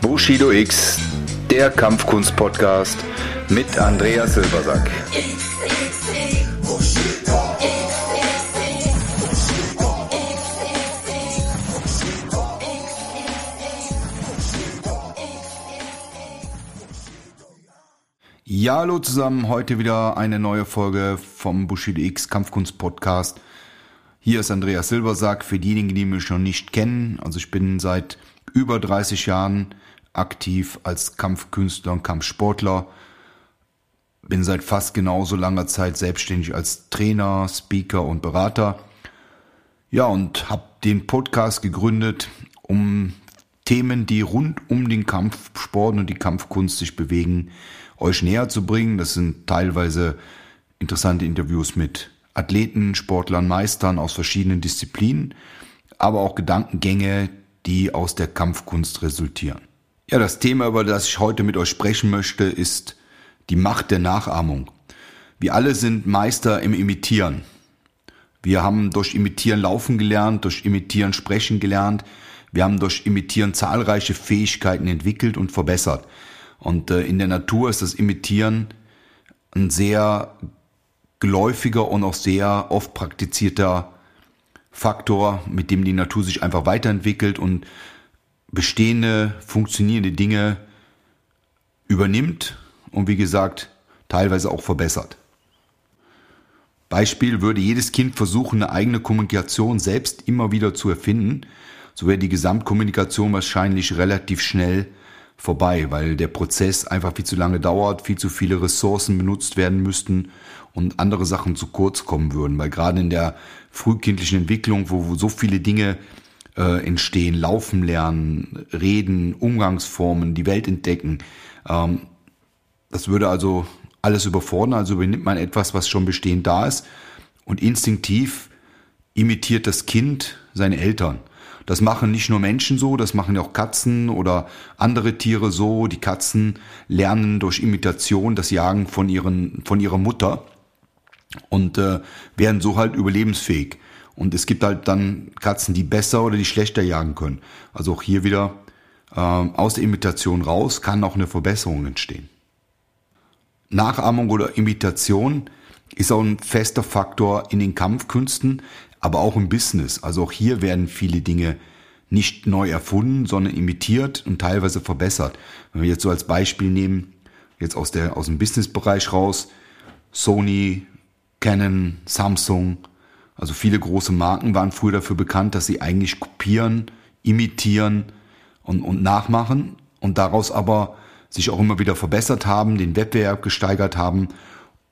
Bushido X, der Kampfkunst-Podcast mit Andreas Silbersack. Ja, hallo zusammen, heute wieder eine neue Folge vom Bushido X Kampfkunst Podcast. Hier ist Andreas Silbersack, für diejenigen, die mich noch nicht kennen. Also ich bin seit über 30 Jahren aktiv als Kampfkünstler und Kampfsportler. Bin seit fast genauso langer Zeit selbstständig als Trainer, Speaker und Berater. Ja, und habe den Podcast gegründet, um Themen, die rund um den Kampfsport und die Kampfkunst sich bewegen, euch näher zu bringen. Das sind teilweise interessante Interviews mit Athleten, Sportlern, Meistern aus verschiedenen Disziplinen, aber auch Gedankengänge, die aus der Kampfkunst resultieren. Ja, das Thema, über das ich heute mit euch sprechen möchte, ist die Macht der Nachahmung. Wir alle sind Meister im Imitieren. Wir haben durch Imitieren laufen gelernt, durch Imitieren sprechen gelernt. Wir haben durch Imitieren zahlreiche Fähigkeiten entwickelt und verbessert. Und äh, in der Natur ist das Imitieren ein sehr geläufiger und auch sehr oft praktizierter Faktor, mit dem die Natur sich einfach weiterentwickelt und bestehende, funktionierende Dinge übernimmt und wie gesagt teilweise auch verbessert. Beispiel würde jedes Kind versuchen, eine eigene Kommunikation selbst immer wieder zu erfinden, so wäre die Gesamtkommunikation wahrscheinlich relativ schnell vorbei, weil der Prozess einfach viel zu lange dauert, viel zu viele Ressourcen benutzt werden müssten und andere Sachen zu kurz kommen würden. Weil gerade in der frühkindlichen Entwicklung, wo, so viele Dinge äh, entstehen, laufen lernen, reden, Umgangsformen, die Welt entdecken, ähm, das würde also alles überfordern. Also übernimmt man etwas, was schon bestehend da ist und instinktiv imitiert das Kind seine Eltern. Das machen nicht nur Menschen so, das machen auch Katzen oder andere Tiere so. Die Katzen lernen durch Imitation das Jagen von, ihren, von ihrer Mutter und äh, werden so halt überlebensfähig. Und es gibt halt dann Katzen, die besser oder die schlechter jagen können. Also auch hier wieder äh, aus der Imitation raus kann auch eine Verbesserung entstehen. Nachahmung oder Imitation ist auch ein fester Faktor in den Kampfkünsten, aber auch im Business. Also auch hier werden viele Dinge nicht neu erfunden, sondern imitiert und teilweise verbessert. Wenn wir jetzt so als Beispiel nehmen, jetzt aus der, aus dem Businessbereich raus, Sony, Canon, Samsung, also viele große Marken waren früher dafür bekannt, dass sie eigentlich kopieren, imitieren und, und nachmachen und daraus aber sich auch immer wieder verbessert haben, den Wettbewerb gesteigert haben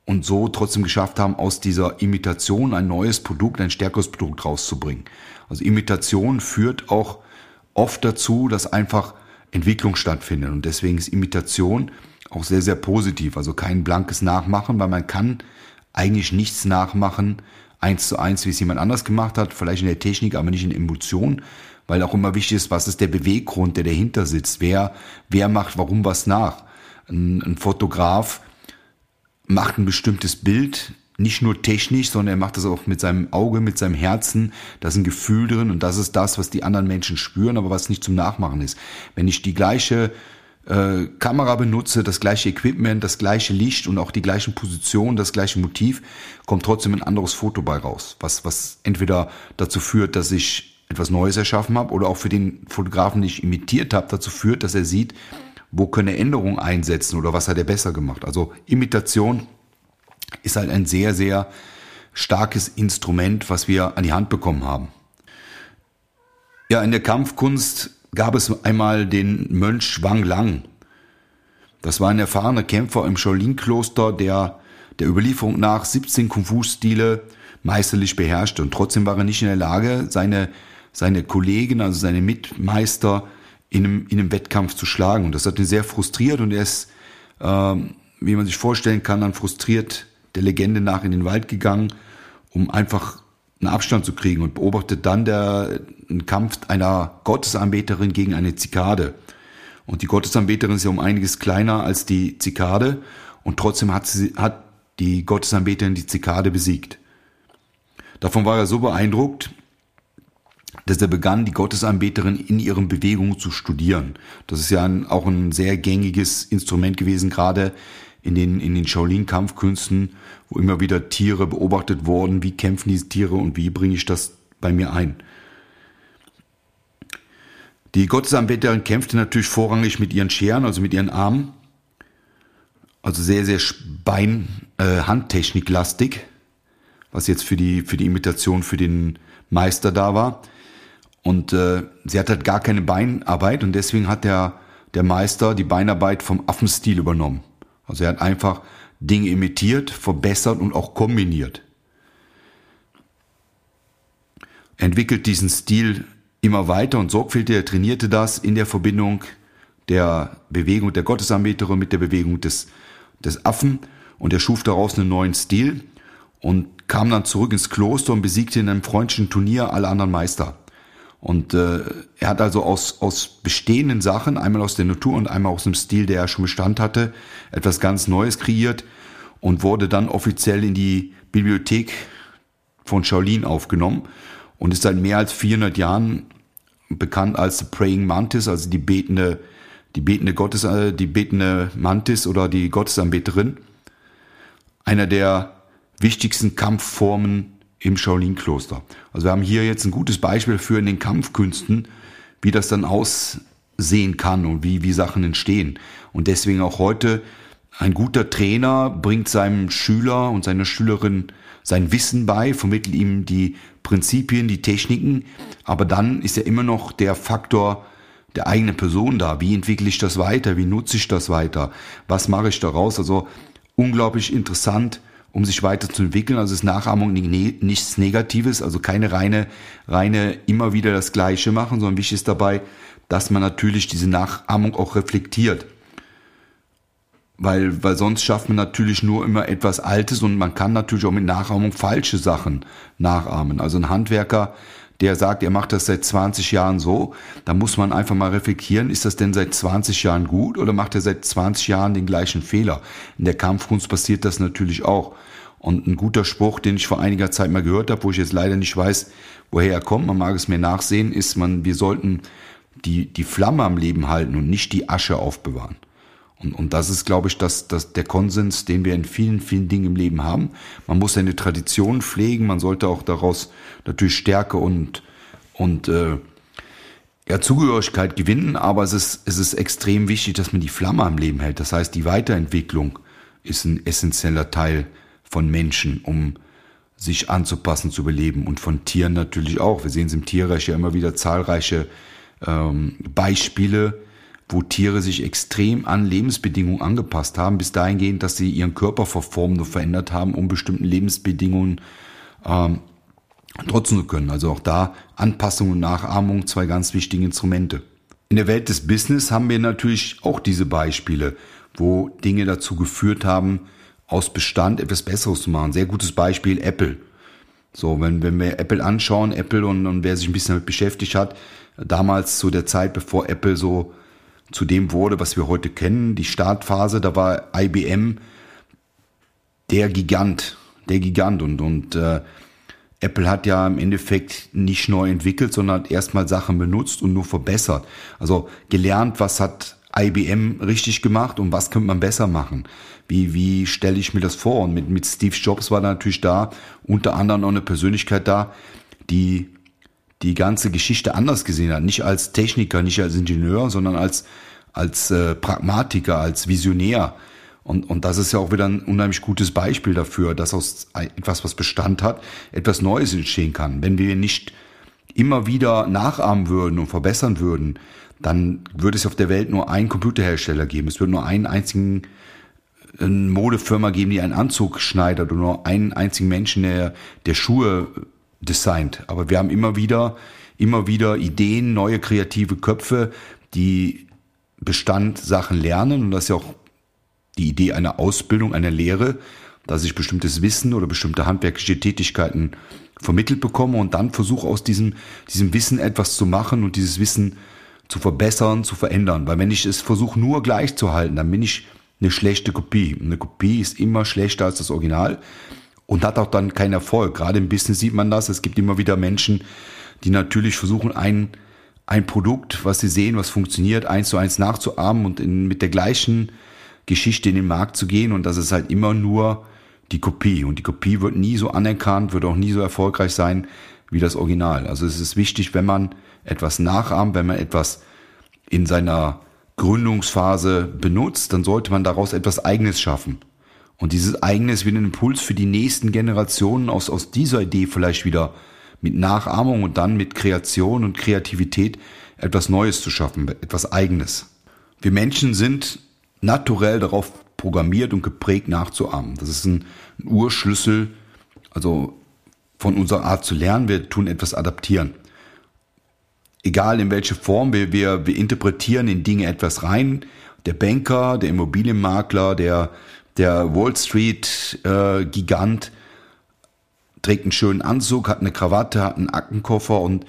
und so trotzdem geschafft haben, aus dieser Imitation ein neues Produkt, ein stärkeres Produkt rauszubringen. Also Imitation führt auch oft dazu, dass einfach Entwicklung stattfindet. Und deswegen ist Imitation auch sehr, sehr positiv. Also kein blankes Nachmachen, weil man kann eigentlich nichts nachmachen, eins zu eins, wie es jemand anders gemacht hat, vielleicht in der Technik, aber nicht in Emotionen, weil auch immer wichtig ist, was ist der Beweggrund, der dahinter sitzt, wer, wer macht warum was nach. Ein, ein Fotograf macht ein bestimmtes Bild, nicht nur technisch, sondern er macht das auch mit seinem Auge, mit seinem Herzen. Da ist ein Gefühl drin und das ist das, was die anderen Menschen spüren, aber was nicht zum Nachmachen ist. Wenn ich die gleiche äh, Kamera benutze, das gleiche Equipment, das gleiche Licht und auch die gleichen Positionen, das gleiche Motiv, kommt trotzdem ein anderes Foto bei raus, was, was entweder dazu führt, dass ich etwas Neues erschaffen habe oder auch für den Fotografen, den ich imitiert habe, dazu führt, dass er sieht, wo können er Änderungen einsetzen oder was hat er besser gemacht. Also Imitation ist halt ein sehr, sehr starkes Instrument, was wir an die Hand bekommen haben. Ja, in der Kampfkunst gab es einmal den Mönch Wang Lang. Das war ein erfahrener Kämpfer im Shaolin-Kloster, der der Überlieferung nach 17 Kung-Fu-Stile meisterlich beherrschte. Und trotzdem war er nicht in der Lage, seine, seine Kollegen, also seine Mitmeister, in einem, in einem Wettkampf zu schlagen. Und das hat ihn sehr frustriert und er ist, ähm, wie man sich vorstellen kann, dann frustriert der Legende nach in den Wald gegangen, um einfach einen Abstand zu kriegen und beobachtet dann der, einen Kampf einer Gottesanbeterin gegen eine Zikade. Und die Gottesanbeterin ist ja um einiges kleiner als die Zikade und trotzdem hat, sie, hat die Gottesanbeterin die Zikade besiegt. Davon war er so beeindruckt, dass er begann, die Gottesanbeterin in ihren Bewegungen zu studieren. Das ist ja ein, auch ein sehr gängiges Instrument gewesen, gerade in den, in den Shaolin-Kampfkünsten, wo immer wieder Tiere beobachtet wurden. Wie kämpfen diese Tiere und wie bringe ich das bei mir ein? Die Gottesanbeterin kämpfte natürlich vorrangig mit ihren Scheren, also mit ihren Armen. Also sehr, sehr Bein-Handtechnik-lastig, äh, was jetzt für die, für die Imitation für den Meister da war. Und äh, sie hat halt gar keine Beinarbeit und deswegen hat der, der Meister die Beinarbeit vom Affenstil übernommen. Also er hat einfach Dinge imitiert, verbessert und auch kombiniert. Er entwickelt diesen Stil immer weiter und sorgfältig. Er trainierte das in der Verbindung der Bewegung der Gottesanbeterin mit der Bewegung des, des Affen und er schuf daraus einen neuen Stil und kam dann zurück ins Kloster und besiegte in einem freundlichen Turnier alle anderen Meister. Und äh, er hat also aus, aus bestehenden Sachen, einmal aus der Natur und einmal aus dem Stil, der er schon Bestand hatte, etwas ganz Neues kreiert und wurde dann offiziell in die Bibliothek von Shaolin aufgenommen und ist seit mehr als 400 Jahren bekannt als The Praying Mantis, also die betende, die betende Gottes, äh, die betende Mantis oder die Gottesanbeterin. Einer der wichtigsten Kampfformen im Shaolin-Kloster. Also wir haben hier jetzt ein gutes Beispiel für in den Kampfkünsten, wie das dann aussehen kann und wie, wie Sachen entstehen. Und deswegen auch heute ein guter Trainer bringt seinem Schüler und seiner Schülerin sein Wissen bei, vermittelt ihm die Prinzipien, die Techniken, aber dann ist ja immer noch der Faktor der eigenen Person da. Wie entwickle ich das weiter? Wie nutze ich das weiter? Was mache ich daraus? Also unglaublich interessant um sich weiterzuentwickeln. Also ist Nachahmung nichts Negatives, also keine reine, reine immer wieder das Gleiche machen, sondern wichtig ist dabei, dass man natürlich diese Nachahmung auch reflektiert. Weil, weil sonst schafft man natürlich nur immer etwas Altes und man kann natürlich auch mit Nachahmung falsche Sachen nachahmen. Also ein Handwerker, der sagt, er macht das seit 20 Jahren so, da muss man einfach mal reflektieren, ist das denn seit 20 Jahren gut oder macht er seit 20 Jahren den gleichen Fehler? In der Kampfkunst passiert das natürlich auch. Und ein guter Spruch, den ich vor einiger Zeit mal gehört habe, wo ich jetzt leider nicht weiß, woher er kommt, man mag es mir nachsehen, ist man, wir sollten die, die Flamme am Leben halten und nicht die Asche aufbewahren. Und, und das ist, glaube ich, das, das, der Konsens, den wir in vielen, vielen Dingen im Leben haben. Man muss seine Tradition pflegen, man sollte auch daraus natürlich Stärke und, und äh, ja, Zugehörigkeit gewinnen, aber es ist, es ist extrem wichtig, dass man die Flamme am Leben hält. Das heißt, die Weiterentwicklung ist ein essentieller Teil von Menschen, um sich anzupassen, zu überleben und von Tieren natürlich auch. Wir sehen es im Tierreich ja immer wieder zahlreiche ähm, Beispiele, wo Tiere sich extrem an Lebensbedingungen angepasst haben, bis dahingehend, dass sie ihren Körper verformt und verändert haben, um bestimmten Lebensbedingungen ähm, trotzen zu können. Also auch da Anpassung und Nachahmung, zwei ganz wichtige Instrumente. In der Welt des Business haben wir natürlich auch diese Beispiele, wo Dinge dazu geführt haben, aus Bestand etwas Besseres zu machen. Sehr gutes Beispiel Apple. So, wenn, wenn wir Apple anschauen, Apple und, und wer sich ein bisschen damit beschäftigt hat, damals zu der Zeit, bevor Apple so zu dem wurde, was wir heute kennen, die Startphase, da war IBM der Gigant, der Gigant und, und äh, Apple hat ja im Endeffekt nicht neu entwickelt, sondern hat erstmal Sachen benutzt und nur verbessert. Also gelernt, was hat IBM richtig gemacht und was könnte man besser machen wie, wie stelle ich mir das vor? Und mit, mit Steve Jobs war da natürlich da unter anderem noch eine Persönlichkeit da, die die ganze Geschichte anders gesehen hat. Nicht als Techniker, nicht als Ingenieur, sondern als, als äh, Pragmatiker, als Visionär. Und, und das ist ja auch wieder ein unheimlich gutes Beispiel dafür, dass aus etwas, was Bestand hat, etwas Neues entstehen kann. Wenn wir nicht immer wieder nachahmen würden und verbessern würden, dann würde es auf der Welt nur einen Computerhersteller geben. Es würde nur einen einzigen eine Modefirma geben, die einen Anzug schneidet oder nur einen einzigen Menschen, der, der Schuhe designt. Aber wir haben immer wieder, immer wieder Ideen, neue kreative Köpfe, die Bestand Sachen lernen. Und das ist ja auch die Idee einer Ausbildung, einer Lehre, dass ich bestimmtes Wissen oder bestimmte handwerkliche Tätigkeiten vermittelt bekomme und dann versuche aus diesem, diesem Wissen etwas zu machen und dieses Wissen zu verbessern, zu verändern. Weil wenn ich es versuche nur gleich zu halten, dann bin ich eine schlechte Kopie. Eine Kopie ist immer schlechter als das Original. Und hat auch dann keinen Erfolg. Gerade im Business sieht man das. Es gibt immer wieder Menschen, die natürlich versuchen, ein, ein Produkt, was sie sehen, was funktioniert, eins zu eins nachzuahmen und in, mit der gleichen Geschichte in den Markt zu gehen. Und das ist halt immer nur die Kopie. Und die Kopie wird nie so anerkannt, wird auch nie so erfolgreich sein wie das Original. Also es ist wichtig, wenn man etwas nachahmt, wenn man etwas in seiner Gründungsphase benutzt, dann sollte man daraus etwas Eigenes schaffen. Und dieses Eigenes wird ein Impuls für die nächsten Generationen aus, aus dieser Idee vielleicht wieder mit Nachahmung und dann mit Kreation und Kreativität etwas Neues zu schaffen, etwas Eigenes. Wir Menschen sind naturell darauf programmiert und geprägt nachzuahmen. Das ist ein, ein Urschlüssel, also von unserer Art zu lernen. Wir tun etwas adaptieren egal in welche Form, wir, wir, wir interpretieren in Dinge etwas rein. Der Banker, der Immobilienmakler, der, der Wall Street äh, Gigant trägt einen schönen Anzug, hat eine Krawatte, hat einen Aktenkoffer und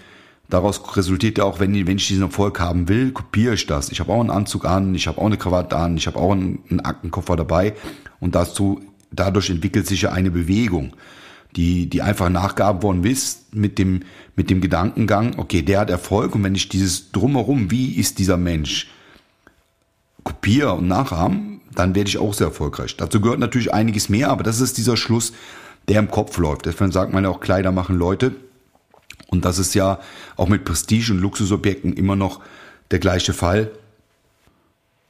daraus resultiert ja auch, wenn, wenn ich diesen Erfolg haben will, kopiere ich das. Ich habe auch einen Anzug an, ich habe auch eine Krawatte an, ich habe auch einen, einen Aktenkoffer dabei und dazu, dadurch entwickelt sich ja eine Bewegung die, die einfach nachgeahmt worden ist mit dem, mit dem Gedankengang, okay, der hat Erfolg und wenn ich dieses drumherum, wie ist dieser Mensch, kopiere und nachahmen, dann werde ich auch sehr erfolgreich. Dazu gehört natürlich einiges mehr, aber das ist dieser Schluss, der im Kopf läuft. Deswegen sagt man ja auch, Kleider machen Leute. Und das ist ja auch mit Prestige- und Luxusobjekten immer noch der gleiche Fall.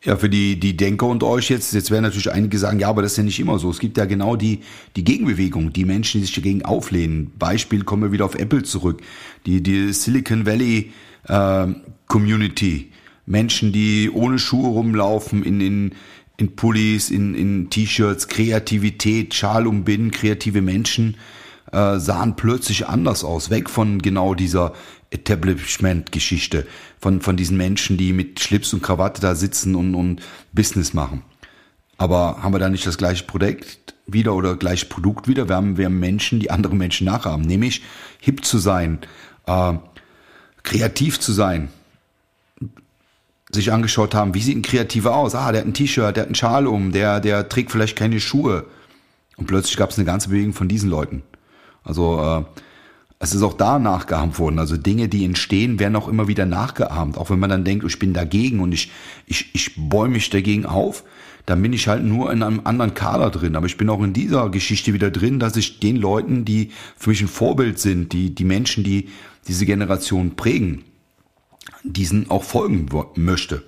Ja, für die, die Denker und euch jetzt, jetzt werden natürlich einige sagen, ja, aber das ist ja nicht immer so. Es gibt ja genau die, die Gegenbewegung, die Menschen, die sich dagegen auflehnen. Beispiel kommen wir wieder auf Apple zurück. Die, die Silicon Valley äh, Community. Menschen, die ohne Schuhe rumlaufen, in, in, in Pullis, in, in T-Shirts, Kreativität, Schal umbinden, kreative Menschen äh, sahen plötzlich anders aus, weg von genau dieser Establishment-Geschichte, von, von diesen Menschen, die mit Schlips und Krawatte da sitzen und, und Business machen. Aber haben wir da nicht das gleiche Produkt wieder oder gleiche Produkt wieder? Wir haben, wir haben Menschen, die andere Menschen nachahmen, nämlich hip zu sein, äh, kreativ zu sein, sich angeschaut haben, wie sieht ein Kreativer aus? Ah, der hat ein T-Shirt, der hat einen Schal um, der, der trägt vielleicht keine Schuhe. Und plötzlich gab es eine ganze Bewegung von diesen Leuten. Also äh, es ist auch da nachgeahmt worden. Also Dinge, die entstehen, werden auch immer wieder nachgeahmt. Auch wenn man dann denkt, ich bin dagegen und ich, ich, ich bäume mich dagegen auf, dann bin ich halt nur in einem anderen Kader drin. Aber ich bin auch in dieser Geschichte wieder drin, dass ich den Leuten, die für mich ein Vorbild sind, die, die Menschen, die diese Generation prägen, diesen auch folgen möchte.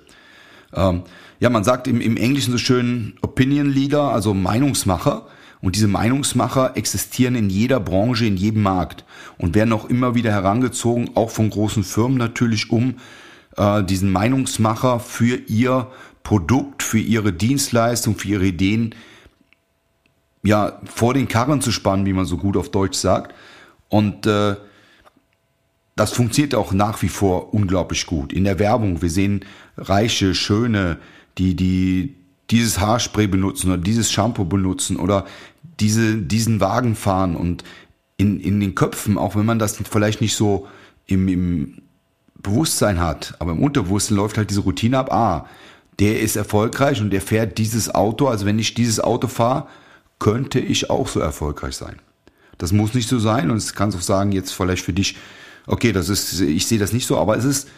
Ähm, ja, man sagt im, im Englischen so schön Opinion Leader, also Meinungsmacher. Und diese Meinungsmacher existieren in jeder Branche, in jedem Markt und werden auch immer wieder herangezogen, auch von großen Firmen natürlich, um äh, diesen Meinungsmacher für ihr Produkt, für ihre Dienstleistung, für ihre Ideen ja vor den Karren zu spannen, wie man so gut auf Deutsch sagt. Und äh, das funktioniert auch nach wie vor unglaublich gut. In der Werbung, wir sehen reiche, schöne, die, die dieses Haarspray benutzen oder dieses Shampoo benutzen oder diese, diesen Wagen fahren und in, in den Köpfen, auch wenn man das vielleicht nicht so im, im Bewusstsein hat, aber im Unterbewusstsein läuft halt diese Routine ab, ah, der ist erfolgreich und der fährt dieses Auto, also wenn ich dieses Auto fahre, könnte ich auch so erfolgreich sein. Das muss nicht so sein und es kannst auch sagen, jetzt vielleicht für dich, okay, das ist, ich sehe das nicht so, aber es ist,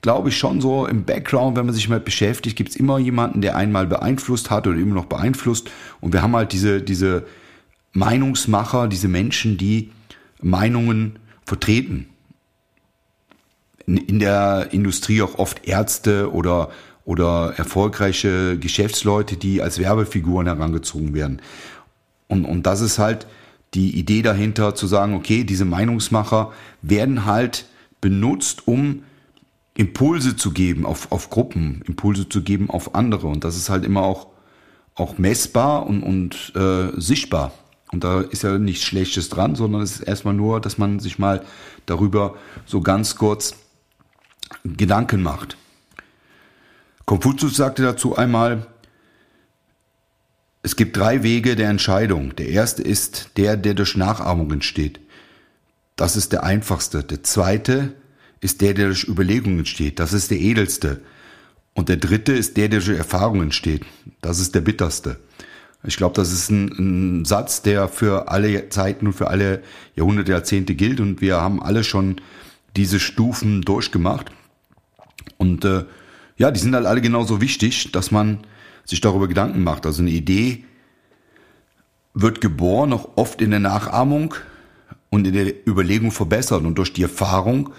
glaube ich, schon so im Background, wenn man sich mal beschäftigt, gibt es immer jemanden, der einmal beeinflusst hat oder immer noch beeinflusst. Und wir haben halt diese, diese Meinungsmacher, diese Menschen, die Meinungen vertreten. In, in der Industrie auch oft Ärzte oder, oder erfolgreiche Geschäftsleute, die als Werbefiguren herangezogen werden. Und, und das ist halt die Idee dahinter zu sagen, okay, diese Meinungsmacher werden halt benutzt, um Impulse zu geben auf, auf Gruppen, Impulse zu geben auf andere. Und das ist halt immer auch, auch messbar und, und äh, sichtbar. Und da ist ja nichts Schlechtes dran, sondern es ist erstmal nur, dass man sich mal darüber so ganz kurz Gedanken macht. Konfuzius sagte dazu einmal, es gibt drei Wege der Entscheidung. Der erste ist der, der durch Nachahmung entsteht. Das ist der einfachste. Der zweite ist der, der durch Überlegungen entsteht. Das ist der edelste. Und der dritte ist der, der durch Erfahrungen entsteht. Das ist der bitterste. Ich glaube, das ist ein, ein, Satz, der für alle Zeiten und für alle Jahrhunderte, Jahrzehnte gilt und wir haben alle schon diese Stufen durchgemacht. Und äh, ja, die sind halt alle genauso wichtig, dass man sich darüber Gedanken macht. Also eine Idee wird geboren, auch oft in der Nachahmung und in der Überlegung verbessert. Und durch die Erfahrung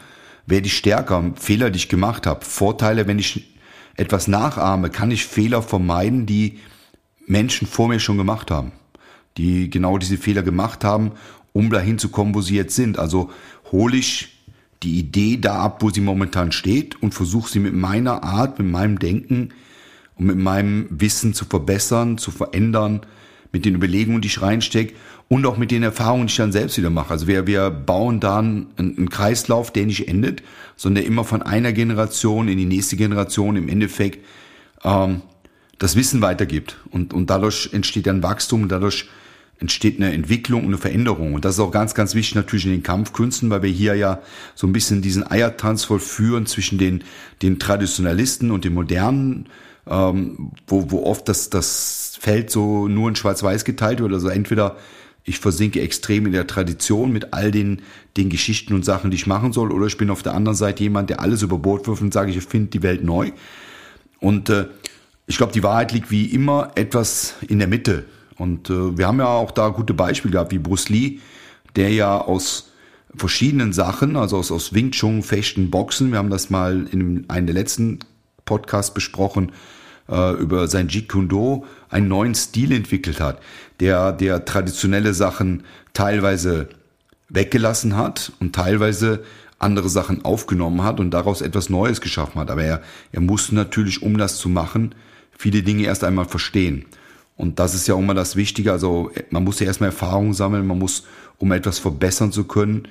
werde ich stärker. Fehler, die ich gemacht habe. Vorteile, wenn ich etwas nachahme, kann ich Fehler vermeiden, die Menschen vor mir schon gemacht haben. Die genau diese Fehler gemacht haben, um dahin zu kommen, wo sie jetzt sind. Also hole ich die Idee da ab, wo sie momentan steht und versuche sie mit meiner Art, mit meinem Denken und mit meinem Wissen zu verbessern, zu verändern, mit den Überlegungen, die ich reinstecke und auch mit den Erfahrungen, die ich dann selbst wieder mache. Also wir, wir bauen dann einen, einen Kreislauf, der nicht endet, sondern der immer von einer Generation in die nächste Generation im Endeffekt ähm, das Wissen weitergibt. Und, und dadurch entsteht ein Wachstum und dadurch entsteht eine Entwicklung und eine Veränderung. Und das ist auch ganz, ganz wichtig natürlich in den Kampfkünsten, weil wir hier ja so ein bisschen diesen Eiertanz vollführen zwischen den, den Traditionalisten und den Modernen, ähm, wo, wo oft das, das Feld so nur in Schwarz-Weiß geteilt wird. Also entweder ich versinke extrem in der Tradition mit all den, den Geschichten und Sachen, die ich machen soll, oder ich bin auf der anderen Seite jemand, der alles über Bord wirft und sage, ich finde die Welt neu. Und äh, ich glaube, die Wahrheit liegt wie immer etwas in der Mitte. Und äh, wir haben ja auch da gute Beispiele gehabt, wie Bruce Lee, der ja aus verschiedenen Sachen, also aus, aus Wing Chun, Fechten, Boxen, wir haben das mal in einem der letzten Podcasts besprochen, äh, über sein Jeet Kune Do einen neuen Stil entwickelt hat, der, der traditionelle Sachen teilweise weggelassen hat und teilweise andere Sachen aufgenommen hat und daraus etwas Neues geschaffen hat. Aber er, er musste natürlich, um das zu machen, viele Dinge erst einmal verstehen. Und das ist ja auch immer das Wichtige. Also man muss ja erstmal Erfahrung sammeln, man muss, um etwas verbessern zu können,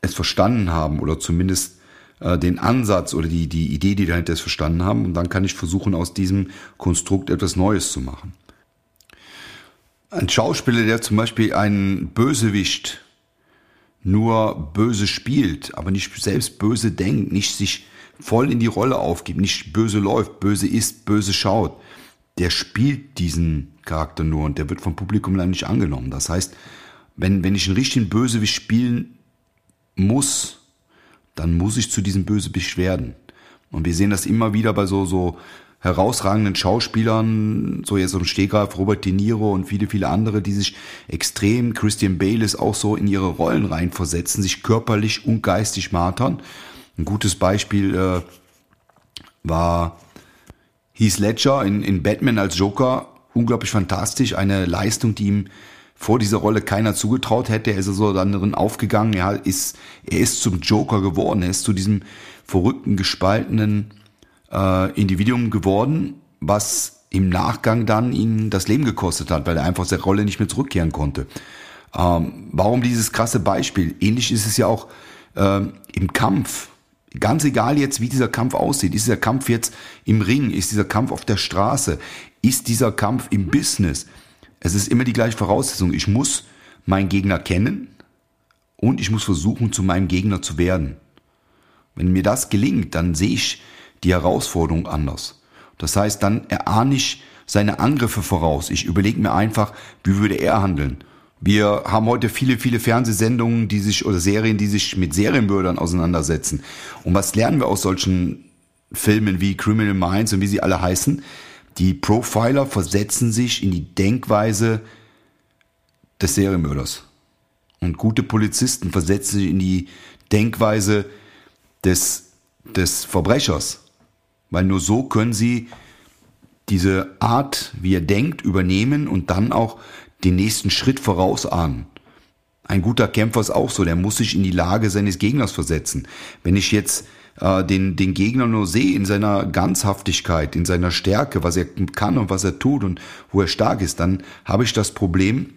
es verstanden haben oder zumindest äh, den Ansatz oder die, die Idee, die dahinter ist, verstanden haben. Und dann kann ich versuchen, aus diesem Konstrukt etwas Neues zu machen. Ein Schauspieler, der zum Beispiel einen Bösewicht nur böse spielt, aber nicht selbst böse denkt, nicht sich voll in die Rolle aufgibt, nicht böse läuft, böse ist, böse schaut, der spielt diesen Charakter nur und der wird vom Publikum dann nicht angenommen. Das heißt, wenn, wenn ich einen richtigen Bösewicht spielen muss, dann muss ich zu diesem Bösewicht werden. Und wir sehen das immer wieder bei so, so herausragenden Schauspielern, so jetzt im Stegreif Robert De Niro und viele, viele andere, die sich extrem, Christian Bale ist auch so in ihre Rollen reinversetzen, sich körperlich und geistig martern. Ein gutes Beispiel äh, war Heath Ledger in, in Batman als Joker unglaublich fantastisch. Eine Leistung, die ihm vor dieser Rolle keiner zugetraut hätte. Er ist also dann drin aufgegangen. Er ist, er ist zum Joker geworden. Er ist zu diesem verrückten, gespaltenen äh, Individuum geworden, was im Nachgang dann ihn das Leben gekostet hat, weil er einfach aus der Rolle nicht mehr zurückkehren konnte. Ähm, warum dieses krasse Beispiel? Ähnlich ist es ja auch äh, im Kampf. Ganz egal jetzt, wie dieser Kampf aussieht. Ist dieser Kampf jetzt im Ring? Ist dieser Kampf auf der Straße? Ist dieser Kampf im Business? Es ist immer die gleiche Voraussetzung. Ich muss meinen Gegner kennen und ich muss versuchen, zu meinem Gegner zu werden. Wenn mir das gelingt, dann sehe ich die Herausforderung anders. Das heißt, dann erahne ich seine Angriffe voraus. Ich überlege mir einfach, wie würde er handeln? Wir haben heute viele, viele Fernsehsendungen, die sich oder Serien, die sich mit Serienmördern auseinandersetzen. Und was lernen wir aus solchen Filmen wie Criminal Minds und wie sie alle heißen? Die Profiler versetzen sich in die Denkweise des Serienmörders. Und gute Polizisten versetzen sich in die Denkweise des, des Verbrechers. Weil nur so können sie diese Art, wie er denkt, übernehmen und dann auch den nächsten Schritt vorausahnen. Ein guter Kämpfer ist auch so, der muss sich in die Lage seines Gegners versetzen. Wenn ich jetzt äh, den, den Gegner nur sehe in seiner Ganzhaftigkeit, in seiner Stärke, was er kann und was er tut und wo er stark ist, dann habe ich das Problem,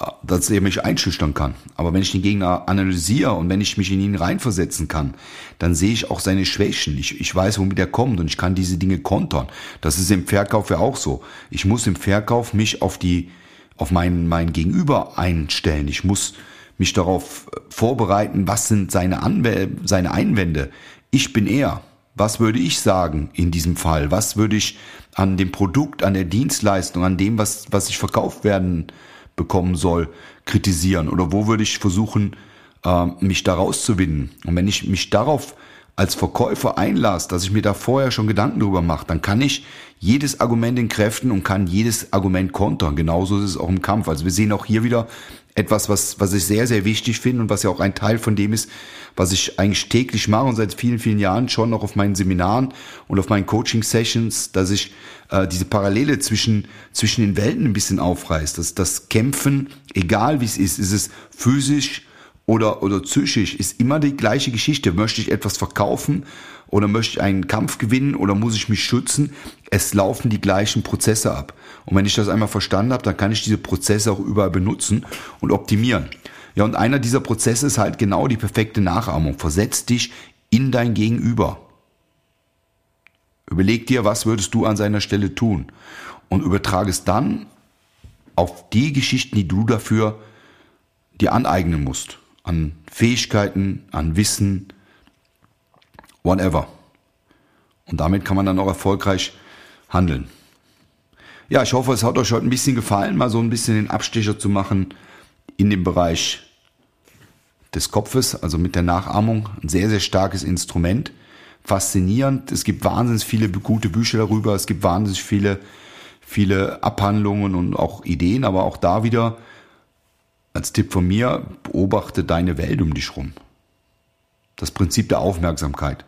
äh, dass er mich einschüchtern kann. Aber wenn ich den Gegner analysiere und wenn ich mich in ihn reinversetzen kann, dann sehe ich auch seine Schwächen. Ich, ich weiß, womit er kommt und ich kann diese Dinge kontern. Das ist im Verkauf ja auch so. Ich muss im Verkauf mich auf die auf mein, mein Gegenüber einstellen. Ich muss mich darauf vorbereiten, was sind seine, Anwäl seine Einwände. Ich bin er. was würde ich sagen in diesem Fall? Was würde ich an dem Produkt, an der Dienstleistung, an dem, was, was ich verkauft werden bekommen soll, kritisieren? Oder wo würde ich versuchen, äh, mich da rauszuwinden? Und wenn ich mich darauf als Verkäufer einlasse, dass ich mir da vorher schon Gedanken drüber mache, dann kann ich jedes Argument entkräften und kann jedes Argument kontern. Genauso ist es auch im Kampf. Also wir sehen auch hier wieder etwas, was, was ich sehr, sehr wichtig finde und was ja auch ein Teil von dem ist, was ich eigentlich täglich mache und seit vielen, vielen Jahren schon noch auf meinen Seminaren und auf meinen Coaching-Sessions, dass ich äh, diese Parallele zwischen, zwischen den Welten ein bisschen aufreißt. Dass das Kämpfen, egal wie es ist, ist es physisch, oder, oder psychisch ist immer die gleiche Geschichte. Möchte ich etwas verkaufen oder möchte ich einen Kampf gewinnen oder muss ich mich schützen? Es laufen die gleichen Prozesse ab. Und wenn ich das einmal verstanden habe, dann kann ich diese Prozesse auch überall benutzen und optimieren. Ja, und einer dieser Prozesse ist halt genau die perfekte Nachahmung. Versetz dich in dein Gegenüber. Überleg dir, was würdest du an seiner Stelle tun? Und übertrage es dann auf die Geschichten, die du dafür dir aneignen musst an Fähigkeiten, an Wissen, whatever. Und damit kann man dann auch erfolgreich handeln. Ja, ich hoffe, es hat euch heute ein bisschen gefallen, mal so ein bisschen den Abstecher zu machen in dem Bereich des Kopfes, also mit der Nachahmung. Ein sehr, sehr starkes Instrument. Faszinierend. Es gibt wahnsinnig viele gute Bücher darüber. Es gibt wahnsinnig viele, viele Abhandlungen und auch Ideen, aber auch da wieder als Tipp von mir, beobachte deine Welt um dich rum. Das Prinzip der Aufmerksamkeit.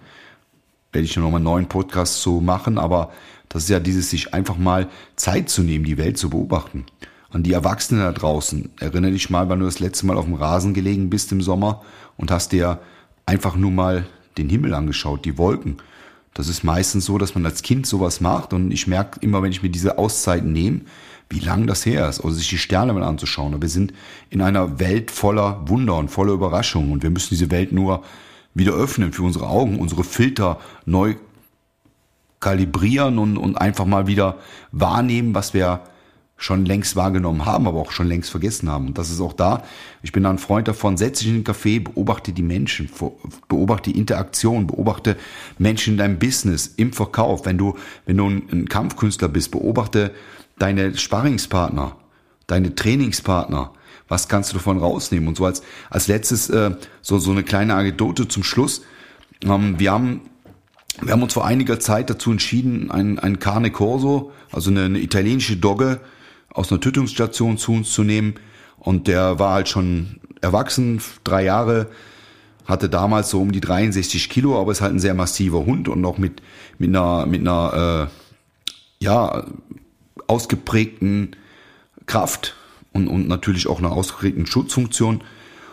Werde ich noch mal einen neuen Podcast zu machen, aber das ist ja dieses, sich einfach mal Zeit zu nehmen, die Welt zu beobachten. An die Erwachsenen da draußen. Erinnere dich mal, wann du das letzte Mal auf dem Rasen gelegen bist im Sommer und hast dir einfach nur mal den Himmel angeschaut, die Wolken. Das ist meistens so, dass man als Kind sowas macht und ich merke immer, wenn ich mir diese Auszeiten nehme, wie lang das her ist, oder sich die Sterne mal anzuschauen. wir sind in einer Welt voller Wunder und voller Überraschungen und wir müssen diese Welt nur wieder öffnen für unsere Augen, unsere Filter neu kalibrieren und, und einfach mal wieder wahrnehmen, was wir schon längst wahrgenommen haben, aber auch schon längst vergessen haben. Und das ist auch da. Ich bin ein Freund davon. Setze dich in den Café, beobachte die Menschen, beobachte die Interaktion, beobachte Menschen in deinem Business, im Verkauf. Wenn du, wenn du ein Kampfkünstler bist, beobachte deine Sparringspartner, deine Trainingspartner, was kannst du davon rausnehmen? Und so als, als letztes äh, so, so eine kleine Anekdote zum Schluss. Ähm, wir haben wir haben uns vor einiger Zeit dazu entschieden, ein, ein Carne Corso, also eine, eine italienische Dogge aus einer Tötungsstation zu uns zu nehmen. Und der war halt schon erwachsen, drei Jahre, hatte damals so um die 63 Kilo, aber ist halt ein sehr massiver Hund und auch mit, mit einer, mit einer äh, ja, ausgeprägten Kraft und, und natürlich auch einer ausgeprägten Schutzfunktion.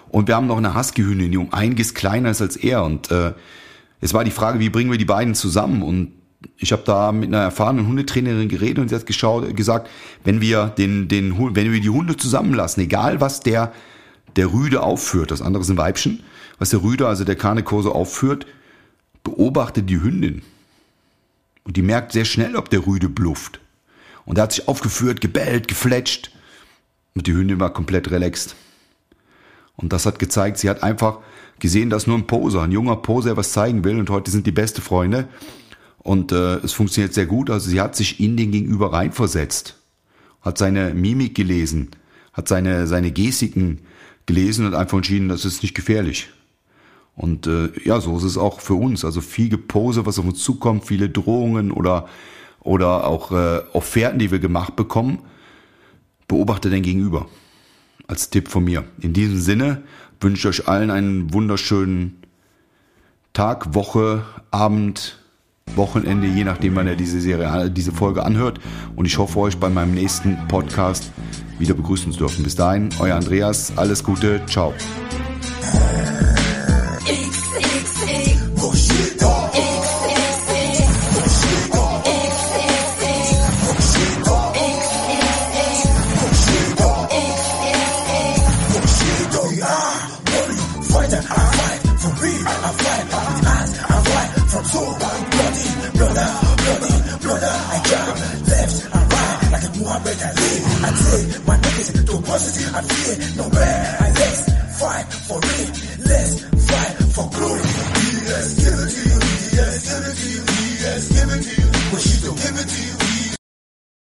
Und wir haben noch eine Husky-Hündin, die um einiges kleiner ist als er. Und äh, es war die Frage, wie bringen wir die beiden zusammen? Und ich habe da mit einer erfahrenen Hundetrainerin geredet und sie hat geschaut, gesagt, wenn wir den, den, wenn wir die Hunde zusammenlassen, egal was der, der Rüde aufführt, das andere sind Weibchen, was der Rüde, also der Karnekurse aufführt, beobachte die Hündin. Und die merkt sehr schnell, ob der Rüde blufft. Und er hat sich aufgeführt, gebellt, gefletscht. Und die Hündin war komplett relaxed. Und das hat gezeigt, sie hat einfach gesehen, dass nur ein Poser, ein junger Poser was zeigen will und heute sind die beste Freunde. Und äh, es funktioniert sehr gut. Also sie hat sich in den Gegenüber reinversetzt, hat seine Mimik gelesen, hat seine, seine Gestiken gelesen und einfach entschieden, das ist nicht gefährlich. Und äh, ja, so ist es auch für uns. Also viel Gepose, was auf uns zukommt, viele Drohungen oder oder auch äh, Offerten, die wir gemacht bekommen, beobachte dein Gegenüber. Als Tipp von mir. In diesem Sinne wünsche ich euch allen einen wunderschönen Tag, Woche, Abend, Wochenende, je nachdem, wann ihr diese Serie, diese Folge anhört. Und ich hoffe, euch bei meinem nächsten Podcast wieder begrüßen zu dürfen. Bis dahin, euer Andreas, alles Gute, ciao.